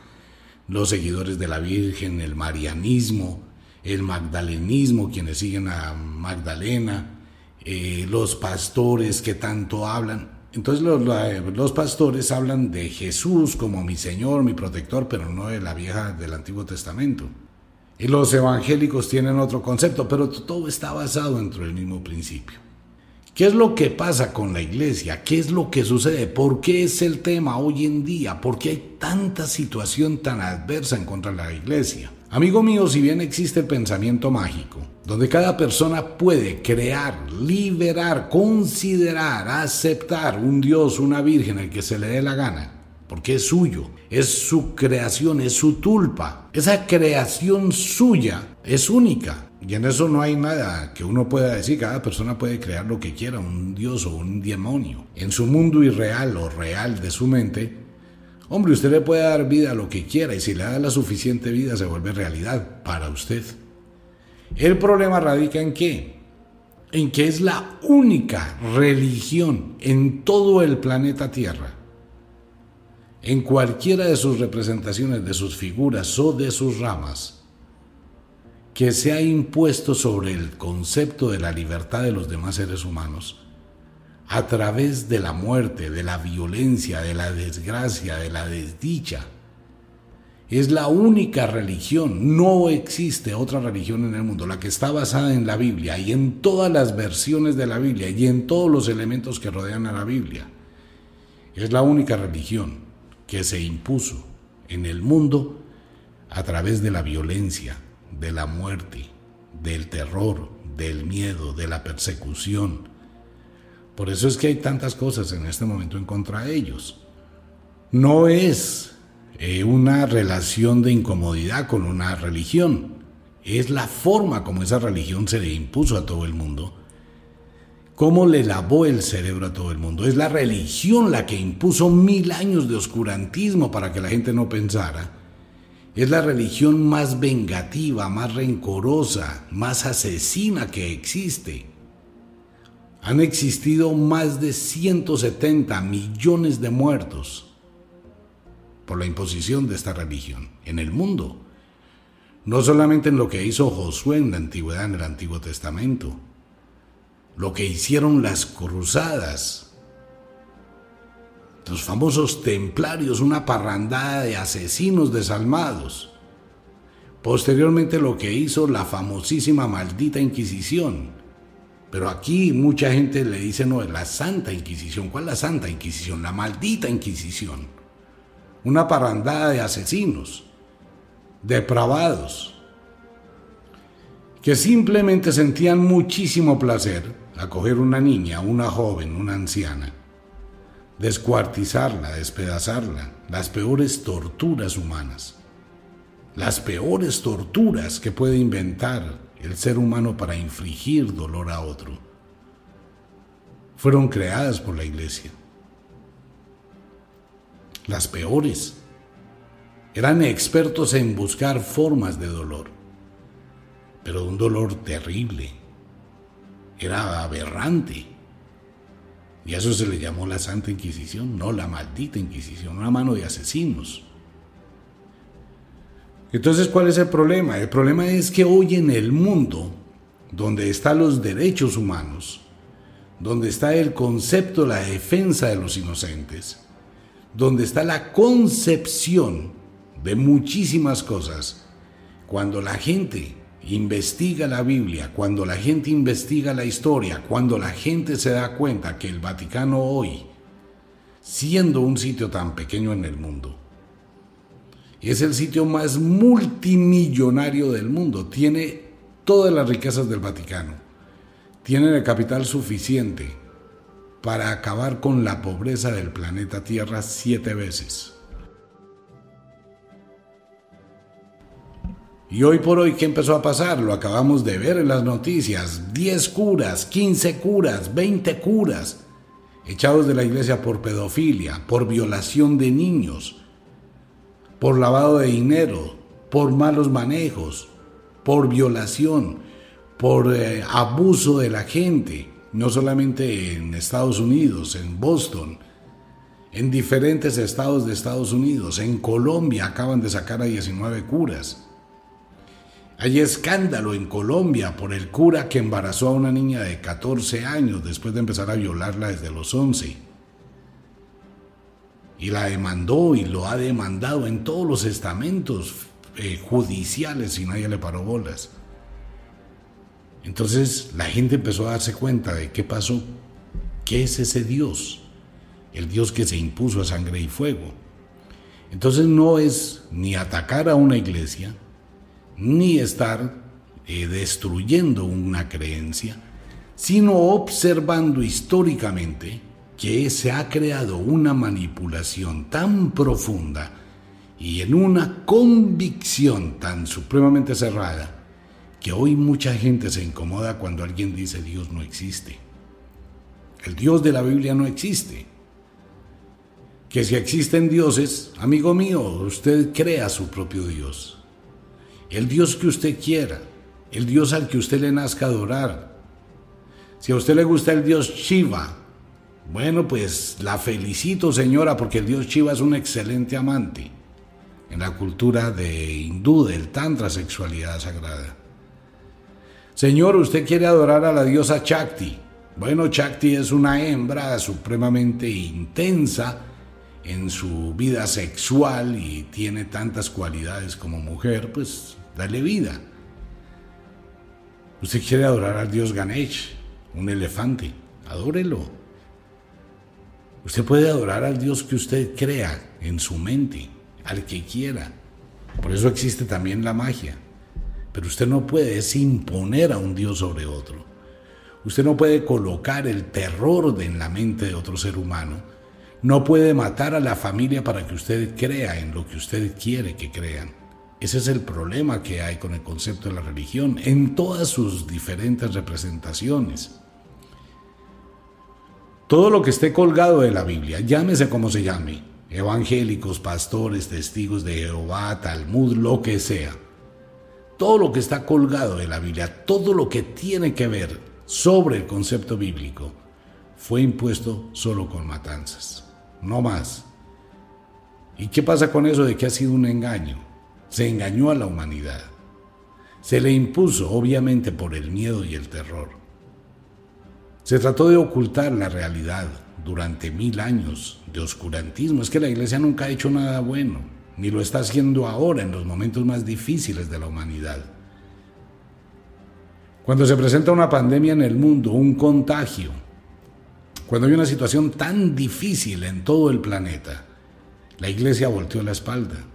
Speaker 1: los seguidores de la Virgen, el marianismo, el magdalenismo, quienes siguen a Magdalena, eh, los pastores que tanto hablan. Entonces los, los, pastores hablan de Jesús como mi Señor, mi protector, pero no de la vieja del Antiguo Testamento. Y los evangélicos tienen otro concepto, pero todo está basado dentro del mismo principio. ¿Qué es lo que pasa con la iglesia? ¿Qué es lo que sucede? ¿Por qué es el tema hoy en día? ¿Por qué hay tanta situación tan adversa en contra de la iglesia? Amigo mío, si bien existe el pensamiento mágico, donde cada persona puede crear, liberar, considerar, aceptar un Dios, una Virgen, el que se le dé la gana, porque es suyo, es su creación, es su tulpa. Esa creación suya es única. Y en eso no hay nada que uno pueda decir, cada persona puede crear lo que quiera, un dios o un demonio. En su mundo irreal o real de su mente, hombre, usted le puede dar vida a lo que quiera y si le da la suficiente vida se vuelve realidad para usted. El problema radica en qué? En que es la única religión en todo el planeta Tierra, en cualquiera de sus representaciones, de sus figuras o de sus ramas, que se ha impuesto sobre el concepto de la libertad de los demás seres humanos a través de la muerte, de la violencia, de la desgracia, de la desdicha. Es la única religión, no existe otra religión en el mundo, la que está basada en la Biblia y en todas las versiones de la Biblia y en todos los elementos que rodean a la Biblia. Es la única religión que se impuso en el mundo a través de la violencia, de la muerte, del terror, del miedo, de la persecución. Por eso es que hay tantas cosas en este momento en contra de ellos. No es eh, una relación de incomodidad con una religión, es la forma como esa religión se le impuso a todo el mundo, cómo le lavó el cerebro a todo el mundo. Es la religión la que impuso mil años de oscurantismo para que la gente no pensara es la religión más vengativa, más rencorosa, más asesina que existe. Han existido más de 170 millones de muertos por la imposición de esta religión en el mundo. No solamente en lo que hizo Josué en la antigüedad, en el Antiguo Testamento, lo que hicieron las cruzadas los famosos templarios, una parrandada de asesinos desalmados. Posteriormente lo que hizo la famosísima maldita Inquisición. Pero aquí mucha gente le dice, no, la Santa Inquisición. ¿Cuál es la Santa Inquisición? La maldita Inquisición. Una parrandada de asesinos, depravados, que simplemente sentían muchísimo placer a coger una niña, una joven, una anciana, descuartizarla, despedazarla, las peores torturas humanas, las peores torturas que puede inventar el ser humano para infligir dolor a otro, fueron creadas por la iglesia. Las peores. Eran expertos en buscar formas de dolor, pero un dolor terrible. Era aberrante y a eso se le llamó la Santa Inquisición, no la maldita Inquisición, una mano de asesinos. Entonces, ¿cuál es el problema? El problema es que hoy en el mundo, donde están los derechos humanos, donde está el concepto la defensa de los inocentes, donde está la concepción de muchísimas cosas, cuando la gente investiga la Biblia, cuando la gente investiga la historia, cuando la gente se da cuenta que el Vaticano hoy, siendo un sitio tan pequeño en el mundo, es el sitio más multimillonario del mundo, tiene todas las riquezas del Vaticano, tiene el capital suficiente para acabar con la pobreza del planeta Tierra siete veces. Y hoy por hoy, ¿qué empezó a pasar? Lo acabamos de ver en las noticias. 10 curas, 15 curas, 20 curas, echados de la iglesia por pedofilia, por violación de niños, por lavado de dinero, por malos manejos, por violación, por eh, abuso de la gente, no solamente en Estados Unidos, en Boston, en diferentes estados de Estados Unidos, en Colombia acaban de sacar a 19 curas. Hay escándalo en Colombia por el cura que embarazó a una niña de 14 años después de empezar a violarla desde los 11. Y la demandó y lo ha demandado en todos los estamentos eh, judiciales y nadie le paró bolas. Entonces la gente empezó a darse cuenta de qué pasó. ¿Qué es ese Dios? El Dios que se impuso a sangre y fuego. Entonces no es ni atacar a una iglesia, ni estar eh, destruyendo una creencia, sino observando históricamente que se ha creado una manipulación tan profunda y en una convicción tan supremamente cerrada que hoy mucha gente se incomoda cuando alguien dice Dios no existe. El Dios de la Biblia no existe. Que si existen dioses, amigo mío, usted crea su propio Dios. El Dios que usted quiera, el Dios al que usted le nazca adorar. Si a usted le gusta el Dios Shiva, bueno, pues la felicito señora porque el Dios Shiva es un excelente amante en la cultura de hindú, del tantra, sexualidad sagrada. Señor, usted quiere adorar a la diosa Chakti. Bueno, Chakti es una hembra supremamente intensa en su vida sexual y tiene tantas cualidades como mujer, pues dale vida. Usted quiere adorar al dios Ganesh, un elefante, adórelo. Usted puede adorar al dios que usted crea en su mente, al que quiera. Por eso existe también la magia. Pero usted no puede imponer a un dios sobre otro. Usted no puede colocar el terror en la mente de otro ser humano. No puede matar a la familia para que usted crea en lo que usted quiere que crean. Ese es el problema que hay con el concepto de la religión en todas sus diferentes representaciones. Todo lo que esté colgado de la Biblia, llámese como se llame, evangélicos, pastores, testigos de Jehová, Talmud, lo que sea, todo lo que está colgado de la Biblia, todo lo que tiene que ver sobre el concepto bíblico fue impuesto solo con matanzas, no más. ¿Y qué pasa con eso de que ha sido un engaño? Se engañó a la humanidad. Se le impuso, obviamente, por el miedo y el terror. Se trató de ocultar la realidad durante mil años de oscurantismo. Es que la iglesia nunca ha hecho nada bueno, ni lo está haciendo ahora en los momentos más difíciles de la humanidad. Cuando se presenta una pandemia en el mundo, un contagio, cuando hay una situación tan difícil en todo el planeta, la iglesia volteó la espalda.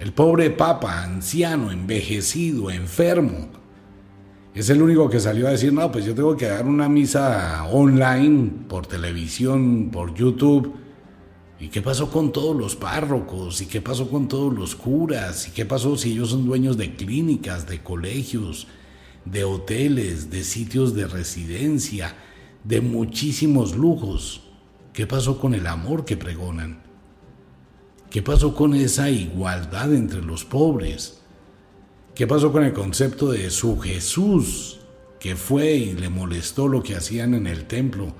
Speaker 1: El pobre papa, anciano, envejecido, enfermo, es el único que salió a decir, no, pues yo tengo que dar una misa online, por televisión, por YouTube. ¿Y qué pasó con todos los párrocos? ¿Y qué pasó con todos los curas? ¿Y qué pasó si ellos son dueños de clínicas, de colegios, de hoteles, de sitios de residencia, de muchísimos lujos. ¿Qué pasó con el amor que pregonan? ¿Qué pasó con esa igualdad entre los pobres? ¿Qué pasó con el concepto de su Jesús que fue y le molestó lo que hacían en el templo?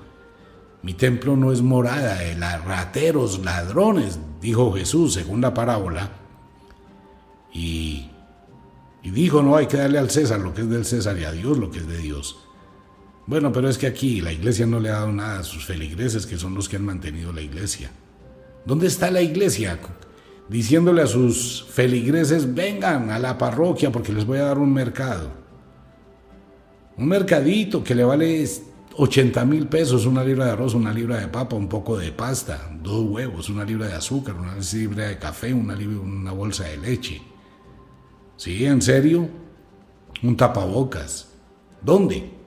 Speaker 1: Mi templo no es morada de rateros, ladrones, dijo Jesús según la parábola. Y y dijo, no hay que darle al César lo que es del César y a Dios lo que es de Dios. Bueno, pero es que aquí la iglesia no le ha dado nada a sus feligreses, que son los que han mantenido la iglesia. ¿Dónde está la iglesia? Diciéndole a sus feligreses, vengan a la parroquia porque les voy a dar un mercado. Un mercadito que le vale 80 mil pesos, una libra de arroz, una libra de papa, un poco de pasta, dos huevos, una libra de azúcar, una libra de café, una, una bolsa de leche. Sí, en serio. Un tapabocas. ¿Dónde?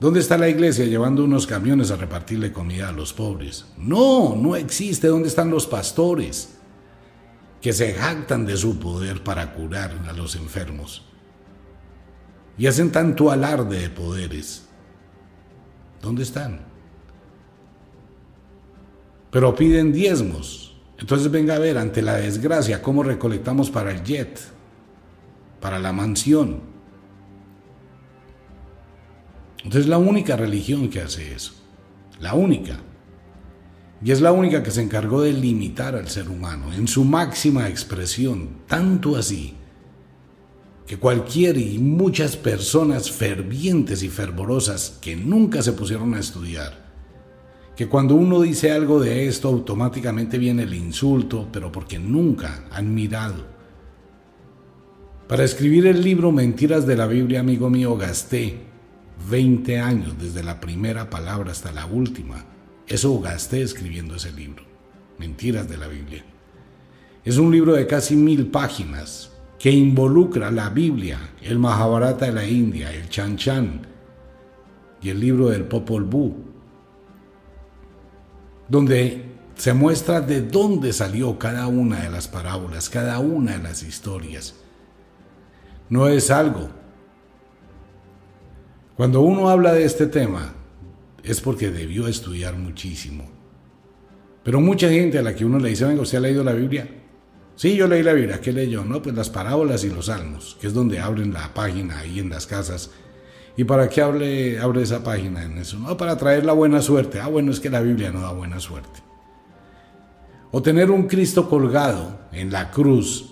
Speaker 1: ¿Dónde está la iglesia llevando unos camiones a repartirle comida a los pobres? No, no existe. ¿Dónde están los pastores que se jactan de su poder para curar a los enfermos? Y hacen tanto alarde de poderes. ¿Dónde están? Pero piden diezmos. Entonces venga a ver, ante la desgracia, cómo recolectamos para el jet, para la mansión. Entonces la única religión que hace eso, la única. Y es la única que se encargó de limitar al ser humano en su máxima expresión, tanto así que cualquier y muchas personas fervientes y fervorosas que nunca se pusieron a estudiar, que cuando uno dice algo de esto automáticamente viene el insulto, pero porque nunca han mirado. Para escribir el libro Mentiras de la Biblia, amigo mío, gasté 20 años, desde la primera palabra hasta la última. Eso gasté escribiendo ese libro, Mentiras de la Biblia. Es un libro de casi mil páginas que involucra la Biblia, el Mahabharata de la India, el Chan Chan y el libro del Popol Vuh donde se muestra de dónde salió cada una de las parábolas, cada una de las historias. No es algo. Cuando uno habla de este tema, es porque debió estudiar muchísimo. Pero mucha gente a la que uno le dice, venga, ¿usted ha leído la Biblia? Sí, yo leí la Biblia. ¿Qué leyó? No, pues las parábolas y los salmos, que es donde abren la página ahí en las casas. ¿Y para qué abre, abre esa página en eso? No, para traer la buena suerte. Ah, bueno, es que la Biblia no da buena suerte. O tener un Cristo colgado en la cruz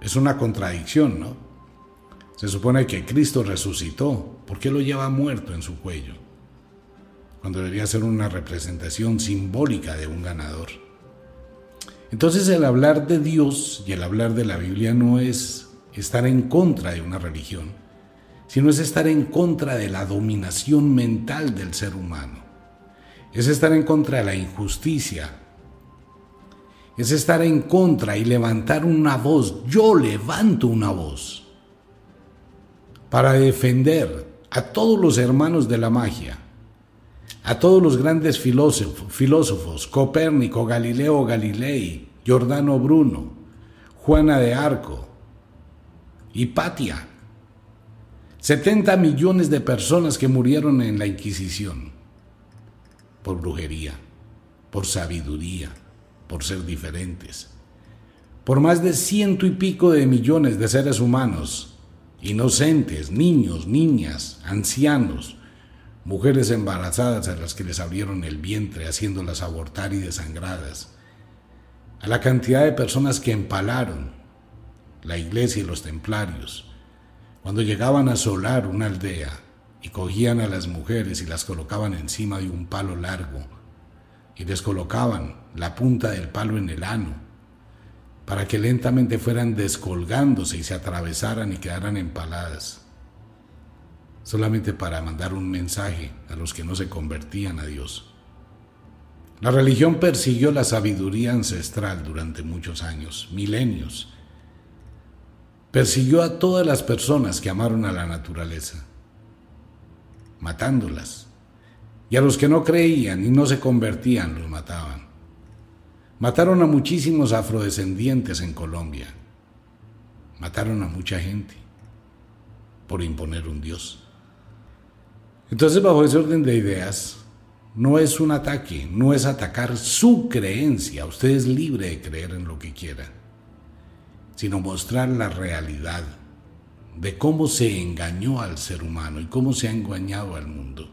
Speaker 1: es una contradicción, ¿no? Se supone que Cristo resucitó. ¿Por qué lo lleva muerto en su cuello? Cuando debería ser una representación simbólica de un ganador. Entonces el hablar de Dios y el hablar de la Biblia no es estar en contra de una religión, sino es estar en contra de la dominación mental del ser humano. Es estar en contra de la injusticia. Es estar en contra y levantar una voz. Yo levanto una voz para defender a todos los hermanos de la magia, a todos los grandes filósofos, Copérnico, Galileo Galilei, Giordano Bruno, Juana de Arco, Hipatia, 70 millones de personas que murieron en la Inquisición por brujería, por sabiduría, por ser diferentes, por más de ciento y pico de millones de seres humanos, inocentes, niños, niñas, ancianos, mujeres embarazadas a las que les abrieron el vientre haciéndolas abortar y desangradas, a la cantidad de personas que empalaron la iglesia y los templarios, cuando llegaban a asolar una aldea y cogían a las mujeres y las colocaban encima de un palo largo y les colocaban la punta del palo en el ano para que lentamente fueran descolgándose y se atravesaran y quedaran empaladas solamente para mandar un mensaje a los que no se convertían a Dios. La religión persiguió la sabiduría ancestral durante muchos años, milenios. Persiguió a todas las personas que amaron a la naturaleza, matándolas. Y a los que no creían y no se convertían los mataban. Mataron a muchísimos afrodescendientes en Colombia. Mataron a mucha gente por imponer un Dios. Entonces, bajo ese orden de ideas, no es un ataque, no es atacar su creencia, usted es libre de creer en lo que quiera, sino mostrar la realidad de cómo se engañó al ser humano y cómo se ha engañado al mundo.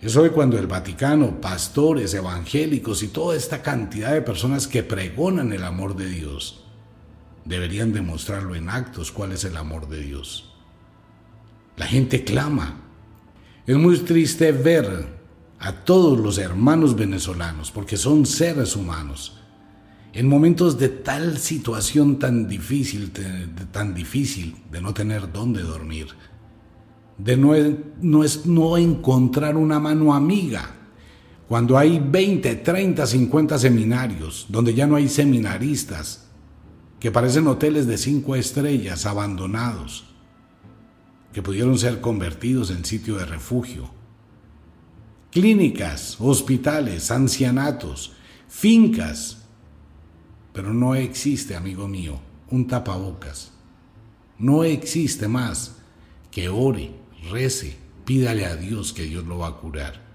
Speaker 1: Es hoy cuando el Vaticano, pastores, evangélicos y toda esta cantidad de personas que pregonan el amor de Dios, deberían demostrarlo en actos cuál es el amor de Dios. La gente clama, es muy triste ver a todos los hermanos venezolanos, porque son seres humanos, en momentos de tal situación tan difícil, de, tan difícil de no tener dónde dormir, de no, no, es, no encontrar una mano amiga, cuando hay 20, 30, 50 seminarios, donde ya no hay seminaristas, que parecen hoteles de cinco estrellas abandonados, que pudieron ser convertidos en sitio de refugio. Clínicas, hospitales, ancianatos, fincas. Pero no existe, amigo mío, un tapabocas. No existe más que ore, rece, pídale a Dios que Dios lo va a curar.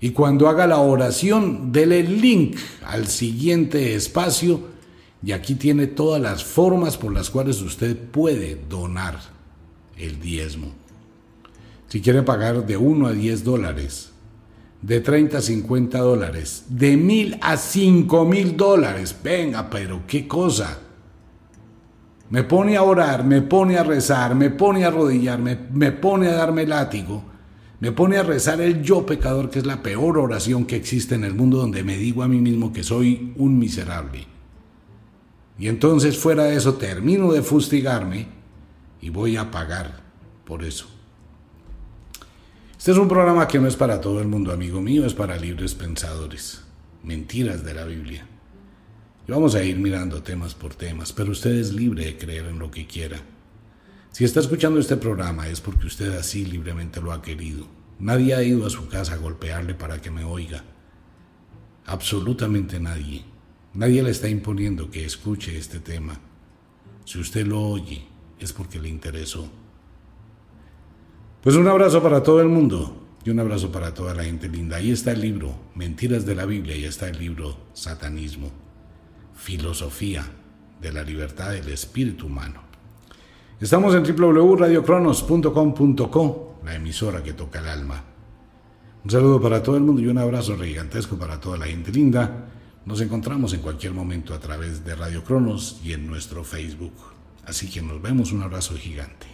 Speaker 1: Y cuando haga la oración, dele el link al siguiente espacio y aquí tiene todas las formas por las cuales usted puede donar el diezmo. Si quiere pagar de 1 a 10 dólares, de 30 a 50 dólares, de 1000 a 5000 dólares, venga, pero qué cosa. Me pone a orar, me pone a rezar, me pone a arrodillarme, me pone a darme látigo, me pone a rezar el yo pecador, que es la peor oración que existe en el mundo, donde me digo a mí mismo que soy un miserable. Y entonces fuera de eso termino de fustigarme y voy a pagar por eso. Este es un programa que no es para todo el mundo, amigo mío, es para libres pensadores, mentiras de la Biblia. Y vamos a ir mirando temas por temas, pero usted es libre de creer en lo que quiera. Si está escuchando este programa es porque usted así libremente lo ha querido, Nadie ha ido a su casa a golpearle para que me oiga. Absolutamente nadie. Nadie le está imponiendo que escuche este tema. Si usted lo oye, es porque le interesó. Pues un abrazo para todo el mundo y un abrazo para toda la gente linda. Ahí está el libro, Mentiras de la Biblia, y está el libro Satanismo, Filosofía de la Libertad del Espíritu Humano. Estamos en www.radiocronos.com.co, la emisora que toca el alma. Un saludo para todo el mundo y un abrazo gigantesco para toda la gente linda. Nos encontramos en cualquier momento a través de Radio Cronos y en nuestro Facebook. Así que nos vemos, un abrazo gigante.